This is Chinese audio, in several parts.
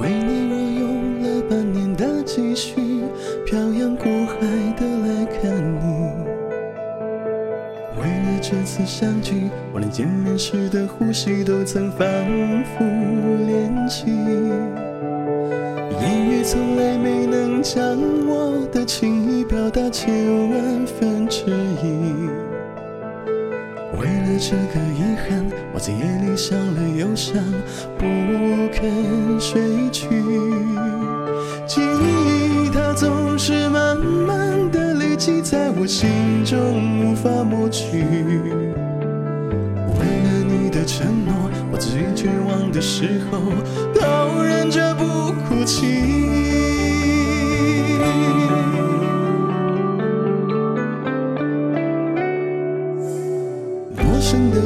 为你，我用了半年的积蓄，漂洋过海的来看你。为了这次相聚，我连见面时的呼吸都曾反复练习。言语从来没能将我的情意表达千万分之一。为了这个遗憾，我在夜里想了又想，不肯睡去。记忆它总是慢慢的累积在我心中，无法抹去。为了你的承诺，我最绝望的时候都忍着不哭泣。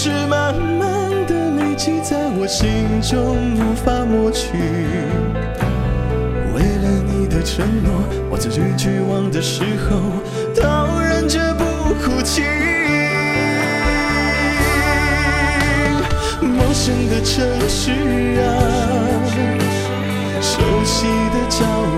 是慢慢的累积在我心中，无法抹去。为了你的承诺，我在最绝望的时候都忍着不哭泣。陌生的城市啊。熟悉的角落